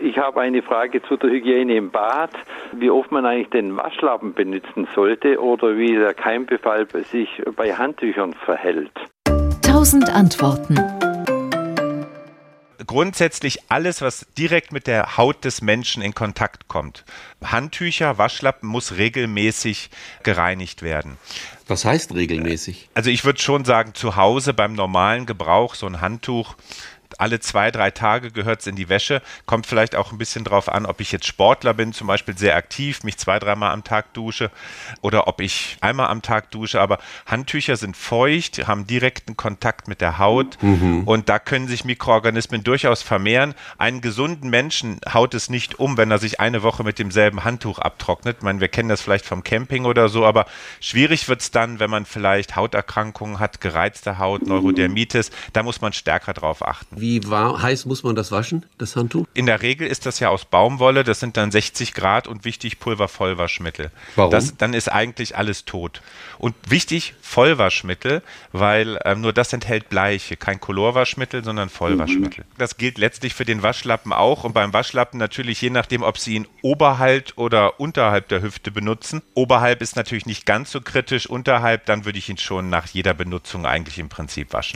Ich habe eine Frage zu der Hygiene im Bad, wie oft man eigentlich den Waschlappen benutzen sollte oder wie der Keimbefall sich bei Handtüchern verhält. Tausend Antworten. Grundsätzlich alles, was direkt mit der Haut des Menschen in Kontakt kommt. Handtücher, Waschlappen muss regelmäßig gereinigt werden. Was heißt regelmäßig? Also ich würde schon sagen, zu Hause beim normalen Gebrauch so ein Handtuch alle zwei, drei Tage gehört es in die Wäsche. Kommt vielleicht auch ein bisschen drauf an, ob ich jetzt Sportler bin, zum Beispiel sehr aktiv, mich zwei, dreimal am Tag dusche oder ob ich einmal am Tag dusche. Aber Handtücher sind feucht, haben direkten Kontakt mit der Haut mhm. und da können sich Mikroorganismen durchaus vermehren. Einen gesunden Menschen haut es nicht um, wenn er sich eine Woche mit demselben Handtuch abtrocknet. Ich meine, wir kennen das vielleicht vom Camping oder so, aber schwierig wird es dann, wenn man vielleicht Hauterkrankungen hat, gereizte Haut, Neurodermitis. Da muss man stärker drauf achten. Wie war, heiß muss man das waschen, das Handtuch? In der Regel ist das ja aus Baumwolle, das sind dann 60 Grad und wichtig Pulvervollwaschmittel. Warum? Das, dann ist eigentlich alles tot. Und wichtig Vollwaschmittel, weil ähm, nur das enthält Bleiche, kein Colorwaschmittel, sondern Vollwaschmittel. Mhm. Das gilt letztlich für den Waschlappen auch und beim Waschlappen natürlich je nachdem, ob Sie ihn oberhalb oder unterhalb der Hüfte benutzen. Oberhalb ist natürlich nicht ganz so kritisch, unterhalb, dann würde ich ihn schon nach jeder Benutzung eigentlich im Prinzip waschen.